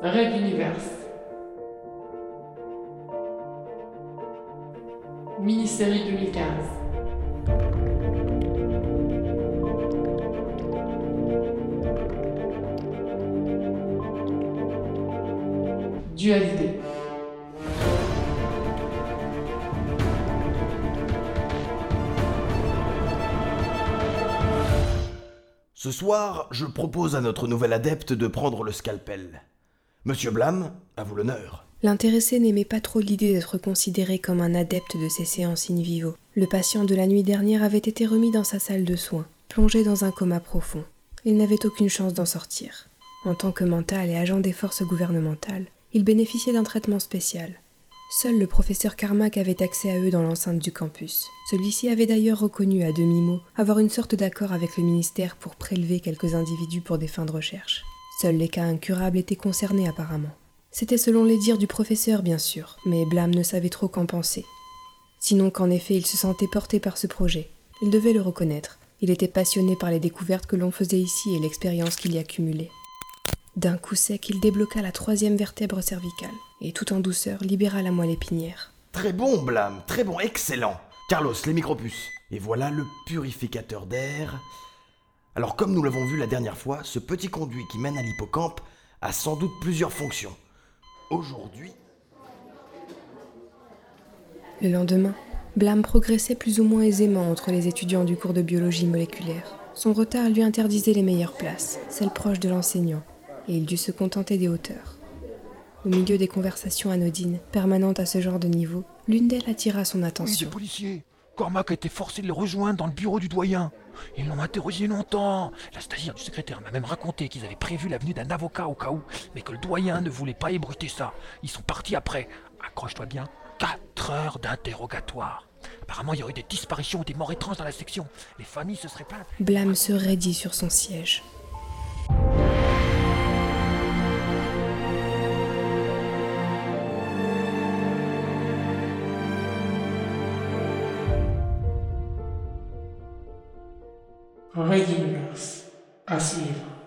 Red Universe. Mini-série 2015. Dualité. Ce soir, je propose à notre nouvel adepte de prendre le scalpel. Monsieur Blam, à vous l'honneur. L'intéressé n'aimait pas trop l'idée d'être considéré comme un adepte de ces séances in vivo. Le patient de la nuit dernière avait été remis dans sa salle de soins, plongé dans un coma profond. Il n'avait aucune chance d'en sortir. En tant que mental et agent des forces gouvernementales, il bénéficiait d'un traitement spécial. Seul le professeur Carmack avait accès à eux dans l'enceinte du campus. Celui-ci avait d'ailleurs reconnu à demi-mot avoir une sorte d'accord avec le ministère pour prélever quelques individus pour des fins de recherche. Seuls les cas incurables étaient concernés apparemment. C'était selon les dires du professeur, bien sûr, mais Blâme ne savait trop qu'en penser. Sinon qu'en effet il se sentait porté par ce projet. Il devait le reconnaître. Il était passionné par les découvertes que l'on faisait ici et l'expérience qu'il y accumulait. D'un coup sec, il débloqua la troisième vertèbre cervicale, et tout en douceur libéra la moelle épinière. Très bon, Blam, très bon, excellent. Carlos, les micropuces. Et voilà le purificateur d'air. Alors, comme nous l'avons vu la dernière fois, ce petit conduit qui mène à l'hippocampe a sans doute plusieurs fonctions. Aujourd'hui, Le lendemain, Blâme progressait plus ou moins aisément entre les étudiants du cours de biologie moléculaire. Son retard lui interdisait les meilleures places, celles proches de l'enseignant, et il dut se contenter des hauteurs. Au milieu des conversations anodines, permanentes à ce genre de niveau, l'une d'elles attira son Oui, attention. Cormac a été forcé de les rejoindre dans le bureau du doyen. Ils l'ont interrogé longtemps. La stagiaire du secrétaire m'a même raconté qu'ils avaient prévu la venue d'un avocat au cas où, mais que le doyen ne voulait pas ébruiter ça. Ils sont partis après. Accroche-toi bien. 4 heures d'interrogatoire. Apparemment, il y aurait eu des disparitions ou des morts étranges dans la section. Les familles se seraient plaintes. Blâme se raidit sur son siège. Red Universe. À suivre.